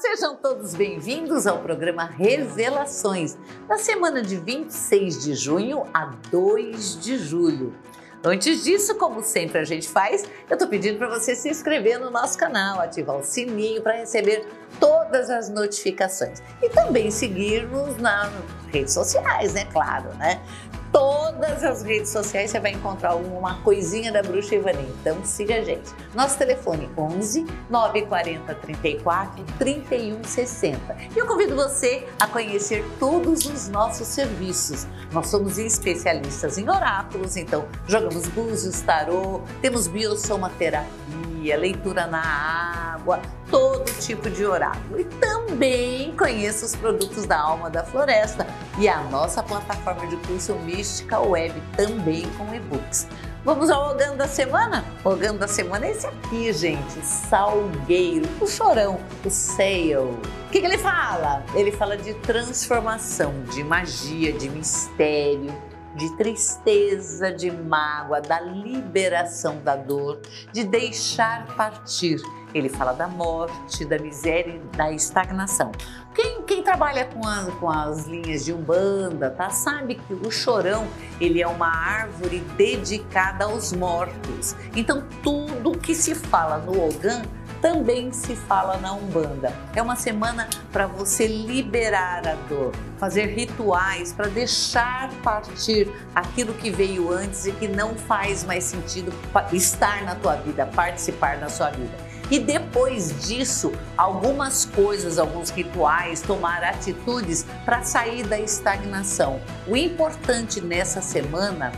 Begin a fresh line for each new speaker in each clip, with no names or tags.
Sejam todos bem-vindos ao programa Revelações, da semana de 26 de junho a 2 de julho. Antes disso, como sempre a gente faz, eu tô pedindo para você se inscrever no nosso canal, ativar o sininho para receber todas as notificações e também seguir-nos nas redes sociais, né? Claro, né? Todas as redes sociais você vai encontrar uma coisinha da Bruxa Ivani. Então siga a gente. Nosso telefone 11 940 34 31 60. E eu convido você a conhecer todos os nossos serviços. Nós somos especialistas em oráculos, então jogamos búzios, tarô, temos biosomaterapia, leitura na água, todo tipo de oráculo. E também conheça os produtos da Alma da Floresta e a nossa plataforma de curso Mística Web, também com e-books. Vamos ao Ogando da Semana? O Ogando da Semana é esse aqui, gente, Salgueiro, o chorão, o Sale. O que, que ele fala? Ele fala de transformação, de magia, de mistério, de tristeza, de mágoa, da liberação da dor, de deixar partir. Ele fala da morte, da miséria e da estagnação. Quem, quem trabalha com, a, com as linhas de Umbanda, tá? Sabe que o chorão, ele é uma árvore dedicada aos mortos. Então, tudo que se fala no Ogã também se fala na Umbanda. É uma semana para você liberar a dor, fazer rituais para deixar partir aquilo que veio antes e que não faz mais sentido estar na tua vida, participar da sua vida. E depois disso, algumas coisas, alguns rituais, tomar atitudes para sair da estagnação. O importante nessa semana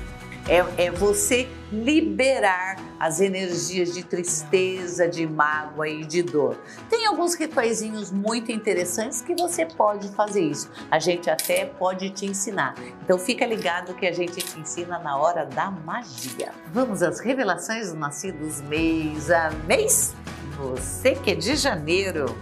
é, é você liberar as energias de tristeza, de mágoa e de dor. Tem alguns rituaizinhos muito interessantes que você pode fazer isso. A gente até pode te ensinar. Então fica ligado que a gente te ensina na hora da magia. Vamos às revelações dos nascidos mês a mês? Você que é de janeiro,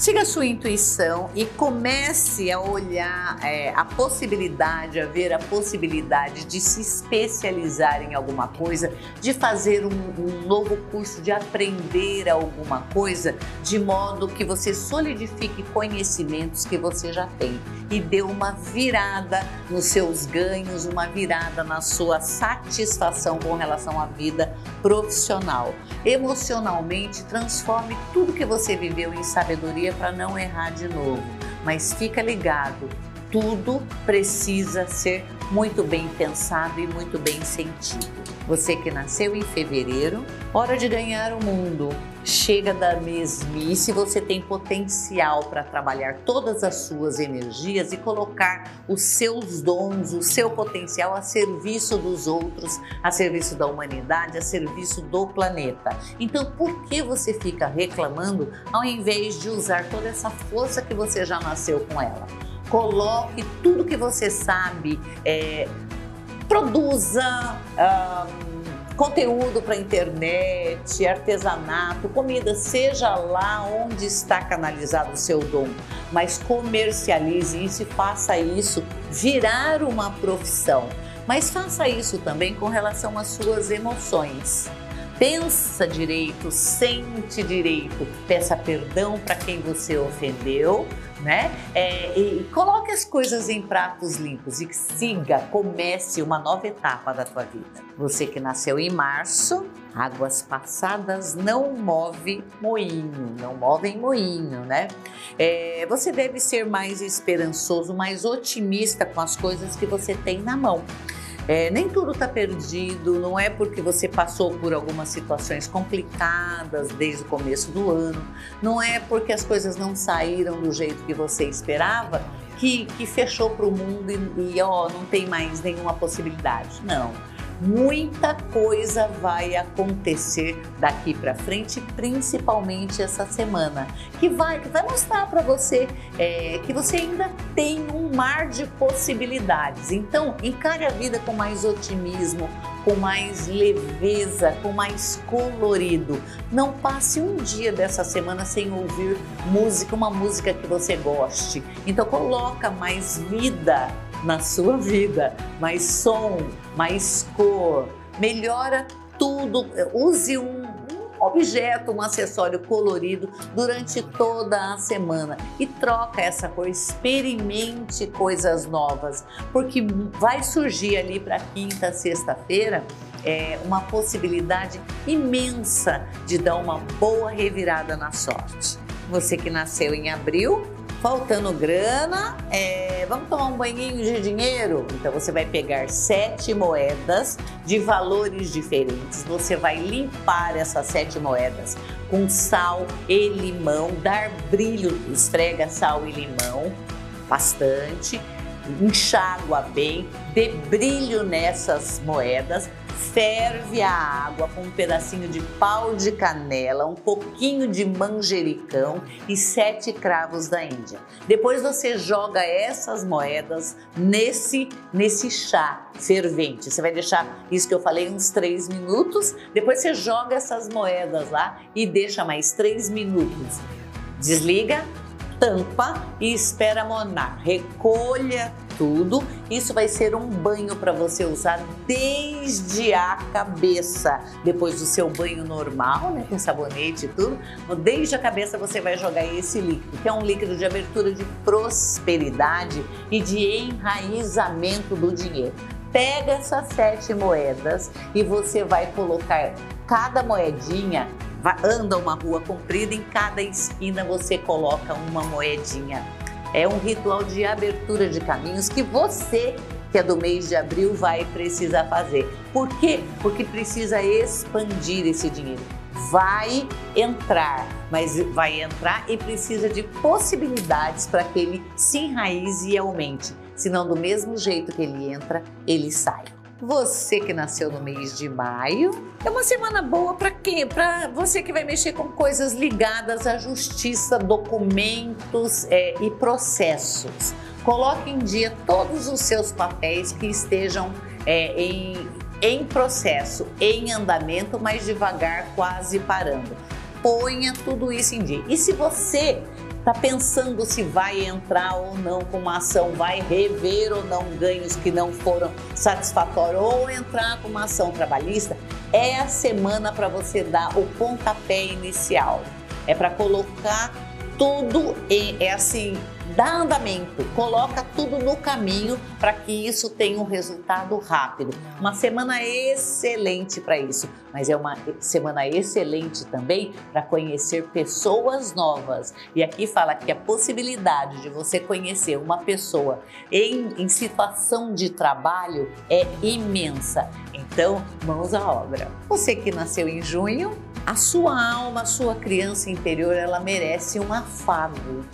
Siga a sua intuição e comece a olhar é, a possibilidade, a ver a possibilidade de se especializar em alguma coisa, de fazer um, um novo curso, de aprender alguma coisa, de modo que você solidifique conhecimentos que você já tem e dê uma virada nos seus ganhos, uma virada na sua satisfação com relação à vida profissional. Emocionalmente, transforme tudo que você viveu em sabedoria para não errar de novo. Mas fica ligado, tudo precisa ser muito bem pensado e muito bem sentido. Você que nasceu em fevereiro, hora de ganhar o mundo. Chega da mesmice, você tem potencial para trabalhar todas as suas energias e colocar os seus dons, o seu potencial a serviço dos outros, a serviço da humanidade, a serviço do planeta. Então, por que você fica reclamando ao invés de usar toda essa força que você já nasceu com ela? Coloque tudo que você sabe, é, produza. Um, conteúdo para internet, artesanato, comida, seja lá onde está canalizado o seu dom, mas comercialize isso e faça isso virar uma profissão. Mas faça isso também com relação às suas emoções. Pensa direito, sente direito, peça perdão para quem você ofendeu, né? É, e coloque as coisas em pratos limpos e siga, comece uma nova etapa da tua vida. Você que nasceu em março, águas passadas não move moinho, não movem moinho, né? É, você deve ser mais esperançoso, mais otimista com as coisas que você tem na mão. É, nem tudo está perdido, não é porque você passou por algumas situações complicadas desde o começo do ano, não é porque as coisas não saíram do jeito que você esperava que, que fechou para o mundo e, e ó, não tem mais nenhuma possibilidade. Não muita coisa vai acontecer daqui para frente, principalmente essa semana, que vai, que vai mostrar para você é, que você ainda tem um mar de possibilidades. Então, encare a vida com mais otimismo, com mais leveza, com mais colorido. Não passe um dia dessa semana sem ouvir música, uma música que você goste. Então, coloca mais vida na sua vida, mais som, mais cor, melhora tudo. Use um, objeto, um acessório colorido durante toda a semana e troca essa cor, experimente coisas novas, porque vai surgir ali para quinta, sexta-feira é, uma possibilidade imensa de dar uma boa revirada na sorte. Você que nasceu em abril, faltando grana, é, vamos tomar um banhinho de dinheiro? Então você vai pegar sete moedas de valores diferentes. Você vai limpar essas sete moedas com sal e limão, dar brilho, esfrega sal e limão bastante, enxágua bem, dê brilho nessas moedas ferve a água com um pedacinho de pau de canela, um pouquinho de manjericão e sete cravos da Índia. Depois você joga essas moedas nesse, nesse chá fervente. Você vai deixar isso que eu falei uns três minutos. Depois você joga essas moedas lá e deixa mais três minutos. Desliga, tampa e espera monar. Recolha tudo. Isso vai ser um banho para você usar desde a cabeça. Depois do seu banho normal, né, com sabonete e tudo, desde a cabeça você vai jogar esse líquido, que é um líquido de abertura de prosperidade e de enraizamento do dinheiro. Pega essas sete moedas e você vai colocar cada moedinha anda uma rua comprida, em cada esquina você coloca uma moedinha. É um ritual de abertura de caminhos que você que é do mês de abril vai precisar fazer. Por quê? Porque precisa expandir esse dinheiro. Vai entrar, mas vai entrar e precisa de possibilidades para que ele se enraize e aumente. Senão, do mesmo jeito que ele entra, ele sai. Você que nasceu no mês de maio, é uma semana boa para quê? Para você que vai mexer com coisas ligadas à justiça, documentos é, e processos. Coloque em dia todos os seus papéis que estejam é, em, em processo, em andamento, mas devagar, quase parando. Ponha tudo isso em dia. E se você está pensando se vai entrar ou não com uma ação, vai rever ou não ganhos que não foram satisfatórios ou entrar com uma ação trabalhista, é a semana para você dar o pontapé inicial. É para colocar tudo em, é assim, dá andamento, coloca tudo no caminho para que isso tenha um resultado rápido. Uma semana excelente para isso, mas é uma semana excelente também para conhecer pessoas novas. E aqui fala que a possibilidade de você conhecer uma pessoa em, em situação de trabalho é imensa. Então, mãos à obra. Você que nasceu em junho, a sua alma, a sua criança interior, ela merece um afago.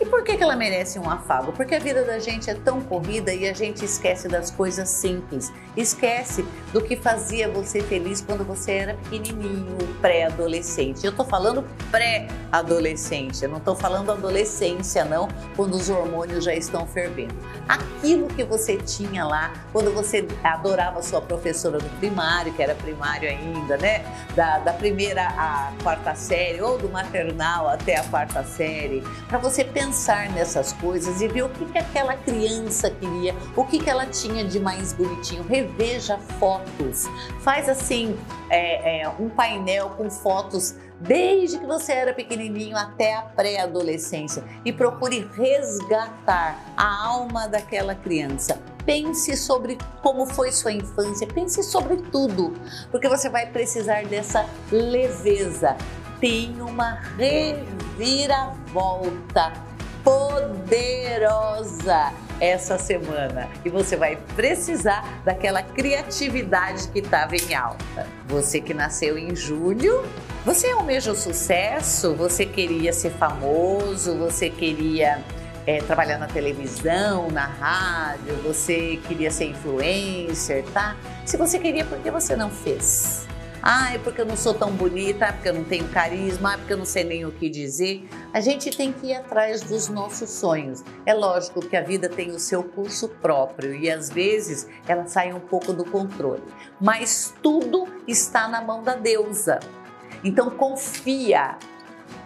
E por que, que ela merece um afago? Porque a vida da gente é tão corrida e a gente esquece das coisas simples. Esquece do que fazia você feliz quando você era pequenininho, pré-adolescente. Eu tô falando pré-adolescente, eu não tô falando adolescência, não, quando os hormônios já estão fervendo. Aquilo que você tinha lá, quando você adorava sua professora do primário, que era primário ainda, né? Da, da primeira à quarta série, ou do maternal até a quarta série, para você pensar pensar nessas coisas e ver o que, que aquela criança queria, o que, que ela tinha de mais bonitinho. Reveja fotos, faz assim é, é, um painel com fotos desde que você era pequenininho até a pré-adolescência e procure resgatar a alma daquela criança. Pense sobre como foi sua infância, pense sobre tudo, porque você vai precisar dessa leveza. Tem uma reviravolta poderosa essa semana e você vai precisar daquela criatividade que estava em alta. Você que nasceu em julho, você almeja o sucesso, você queria ser famoso, você queria é, trabalhar na televisão, na rádio, você queria ser influencer, tá? Se você queria, por que você não fez? Ah, é porque eu não sou tão bonita, é porque eu não tenho carisma, é porque eu não sei nem o que dizer. A gente tem que ir atrás dos nossos sonhos. É lógico que a vida tem o seu curso próprio e às vezes ela sai um pouco do controle, mas tudo está na mão da deusa. Então confia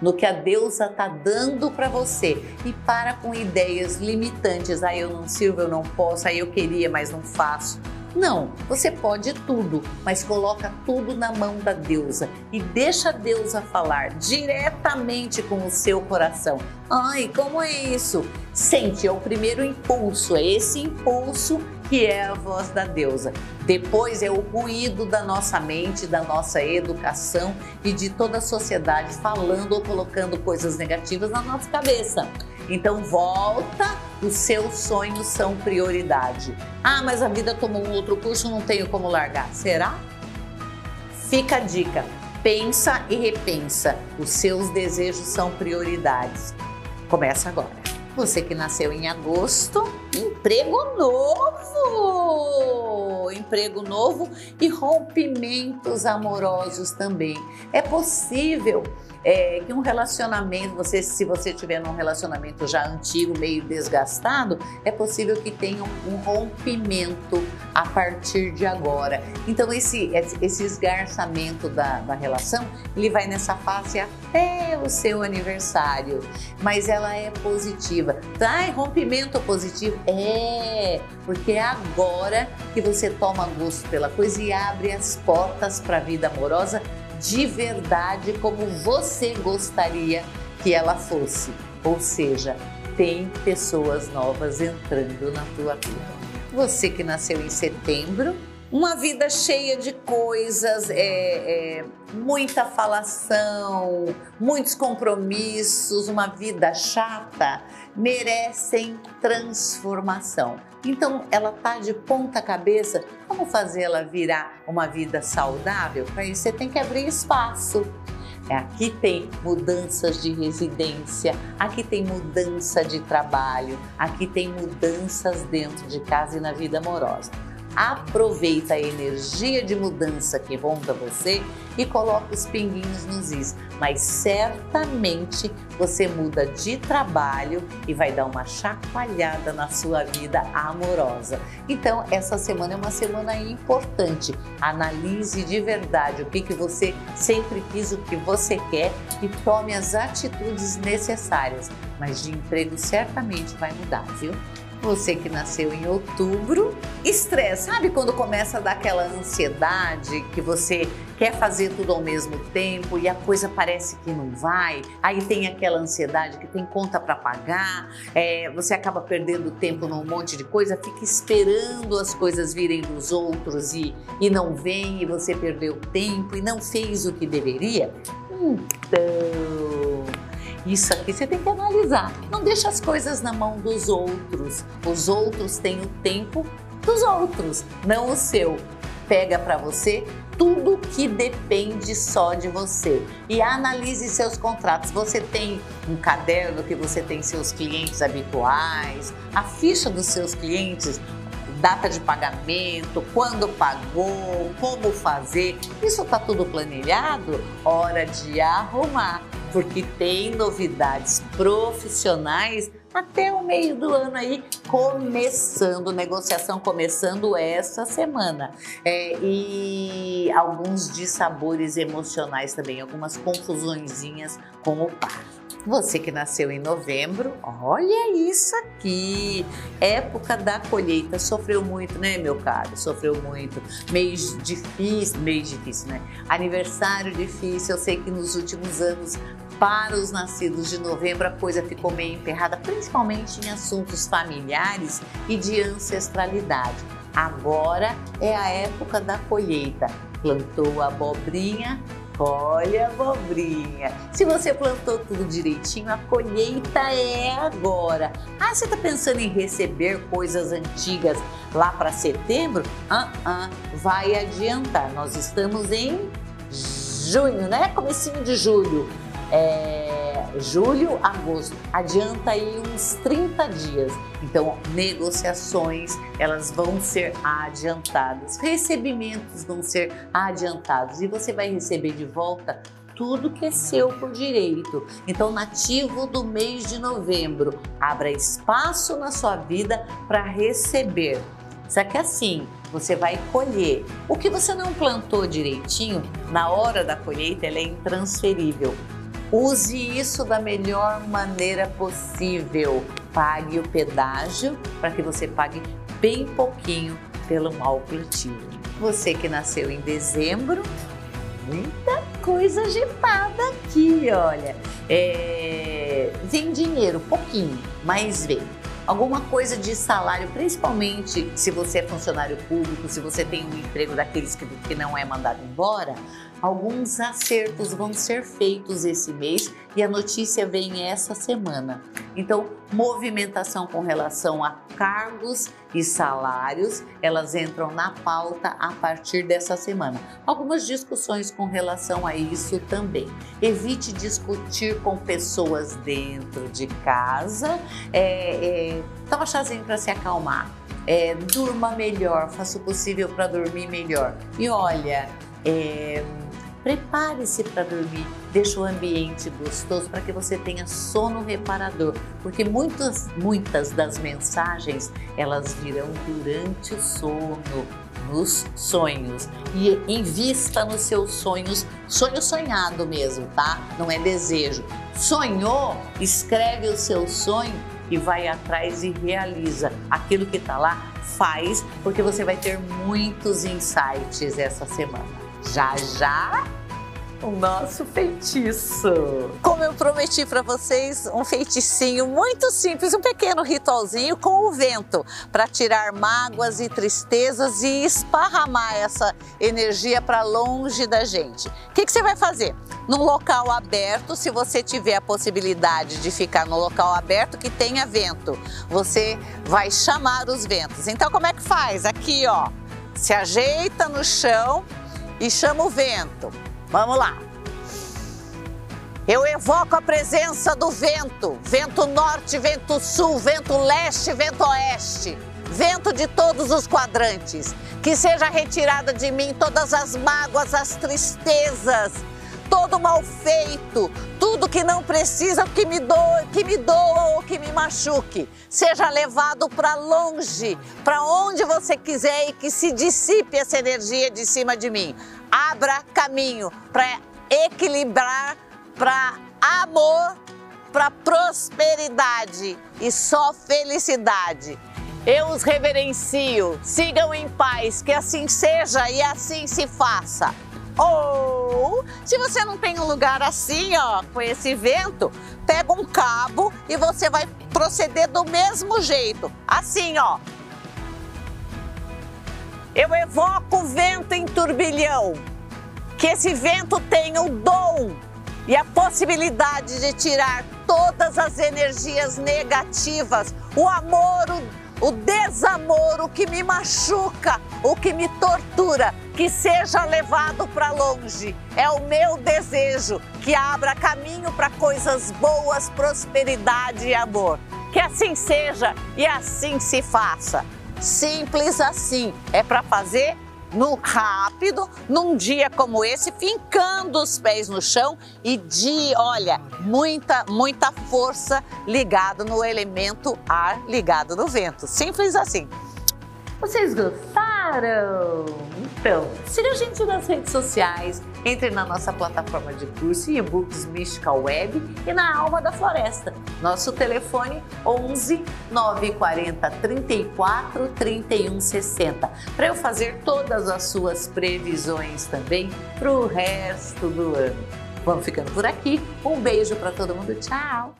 no que a deusa está dando para você e para com ideias limitantes. Ah, eu não sirvo, eu não posso, aí ah, eu queria, mas não faço Não, você pode tudo, mas coloca tudo na mão da deusa e deixa a deusa falar diretamente com o seu coração. Ai, como é isso? Sente, é o primeiro impulso, é esse impulso que é a voz da deusa. Depois é o ruído da nossa mente, da nossa educação e de toda a sociedade falando ou colocando coisas negativas na nossa cabeça. Então volta, os seus sonhos são prioridade. Ah, mas a vida tomou um outro curso, não tenho como largar. Será? Fica a dica. Pensa e repensa. Os seus desejos são prioridades. Começa agora. Você que nasceu em agosto, emprego novo! Emprego novo e rompimentos amorosos também. É possível é, que um relacionamento, você, se você tiver num relacionamento já antigo, meio desgastado, é possível que tenha um rompimento a partir de agora. Então esse, esse esgarçamento da, da relação, ele vai nessa fase até o seu aniversário, mas ela é positiva. Tá, é rompimento positivo? É, porque é agora que você toma gosto pela coisa e abre as portas para a vida amorosa de verdade como você gostaria que ela fosse. Ou seja, tem pessoas novas entrando na tua vida. Você que nasceu em setembro, uma vida cheia de coisas, é, é, muita falação, muitos compromissos, uma vida chata, merecem transformação. Então, ela tá de ponta cabeça. Como fazer ela virar uma vida saudável? Para isso, você tem que abrir espaço. É, aqui tem mudanças de residência, aqui tem mudança de trabalho, aqui tem mudanças dentro de casa e na vida amorosa. Aproveita a energia de mudança que ronda você e coloca os pinguinhos nos is. Mas certamente você muda de trabalho e vai dar uma chacoalhada na sua vida amorosa. Então, essa semana é uma semana importante. Analise de verdade o que, que você sempre quis, o que você quer e tome as atitudes necessárias. Mas de emprego certamente vai mudar, viu? Você que nasceu em outubro, estresse, sabe quando começa a dar aquela ansiedade que você quer fazer tudo ao mesmo tempo e a coisa parece que não vai, aí tem aquela ansiedade que tem conta para pagar, é, você acaba perdendo tempo num monte de coisa, fica esperando as coisas virem dos outros e, e não vem, e você perdeu tempo e não fez o que deveria. Então isso aqui você tem que analisar. Não deixa as coisas na mão dos outros. Os outros têm o tempo dos outros, não o seu. Pega para você tudo que depende só de você e analise seus contratos. Você tem um caderno que você tem seus clientes habituais, a ficha dos seus clientes, data de pagamento, quando pagou, como fazer. Isso está tudo planilhado? Hora de arrumar porque tem novidades profissionais até o meio do ano aí, começando, negociação começando essa semana. É, e alguns dissabores emocionais também, algumas confusõezinhas com o par. Você que nasceu em novembro, olha isso aqui! Época da colheita, sofreu muito, né, meu caro? Sofreu muito. Mês difícil, mês difícil, né? Aniversário difícil. Eu sei que nos últimos anos para os nascidos de novembro, a coisa ficou meio emperrada, principalmente em assuntos familiares e de ancestralidade. Agora é a época da colheita. Plantou a abobrinha, Olha, abobrinha. Se você plantou tudo direitinho, a colheita é agora. Ah, você está pensando em receber coisas antigas lá para setembro? Ah, ah, vai adiantar. Nós estamos em junho, né? Comecinho de julho é, julho, agosto, adianta aí uns 30 dias. Então, negociações, elas vão ser adiantadas, recebimentos vão ser adiantados e você vai receber de volta tudo que é seu por direito. Então, nativo do mês de novembro, abra espaço na sua vida para receber. Só que assim, você vai colher. O que você não plantou direitinho, na hora da colheita, ele é intransferível. Use isso da melhor maneira possível. Pague o pedágio para que você pague bem pouquinho pelo mau plantio. Você que nasceu em dezembro, muita coisa agitada aqui, olha. É... Vem dinheiro, pouquinho, mas vem alguma coisa de salário, principalmente se você é funcionário público, se você tem um emprego daqueles que, que não é mandado embora, alguns acertos vão ser feitos esse mês e a notícia vem essa semana. Então, movimentação com relação a cargos e salários, elas entram na pauta a partir dessa semana. Algumas discussões com relação a isso também. Evite discutir com pessoas dentro de casa. É, é, toma chazinho para se acalmar. É, durma melhor, faça o possível para dormir melhor. E olha, é, Prepare-se para dormir, deixe o ambiente gostoso para que você tenha sono reparador, porque muitas, muitas das mensagens elas virão durante o sono, nos sonhos. E invista nos seus sonhos, sonho sonhado mesmo, tá? Não é desejo. Sonhou? Escreve o seu sonho e vai atrás e realiza aquilo que está lá. Faz, porque você vai ter muitos insights essa semana já já o nosso feitiço. Como eu prometi para vocês, um feiticinho muito simples, um pequeno ritualzinho com o vento para tirar mágoas e tristezas e esparramar essa energia para longe da gente. O que, que você vai fazer? Num local aberto, se você tiver a possibilidade de ficar no local aberto que tenha vento, você vai chamar os ventos. Então, como é que faz? Aqui, ó, se ajeita no chão e chama o vento. Vamos lá. Eu evoco a presença do vento, vento norte, vento sul, vento leste, vento oeste, vento de todos os quadrantes. Que seja retirada de mim todas as mágoas, as tristezas, todo mal feito, tudo que não precisa que me doa, que me doa ou que me machuque, seja levado para longe, para onde você quiser e que se dissipe essa energia de cima de mim. Abra caminho para equilibrar, para amor, para prosperidade e só felicidade. Eu os reverencio, sigam em paz, que assim seja e assim se faça. Ou, se você não tem um lugar assim, ó, com esse vento, pega um cabo e você vai proceder do mesmo jeito. Assim, ó. Eu evoco vento em turbilhão. Que esse vento tenha o dom e a possibilidade de tirar todas as energias negativas, o amor, o o desamor, o que me machuca, o que me tortura, que seja levado para longe. É o meu desejo que abra caminho para coisas boas, prosperidade e amor. Que assim seja e assim se faça. Simples assim. É para fazer no rápido, num dia como esse, fincando os pés no chão e de, olha, muita, muita força ligado no elemento ar, ligado no vento. Simples assim. Vocês gostaram? Então, siga a gente nas redes sociais, entre na nossa plataforma de curso e e-books Mystical Web e na Alma da Floresta. Nosso telefone 11 940 34 31 60 para eu fazer todas as suas previsões também para o resto do ano. Vamos ficando por aqui. Um beijo para todo mundo. Tchau!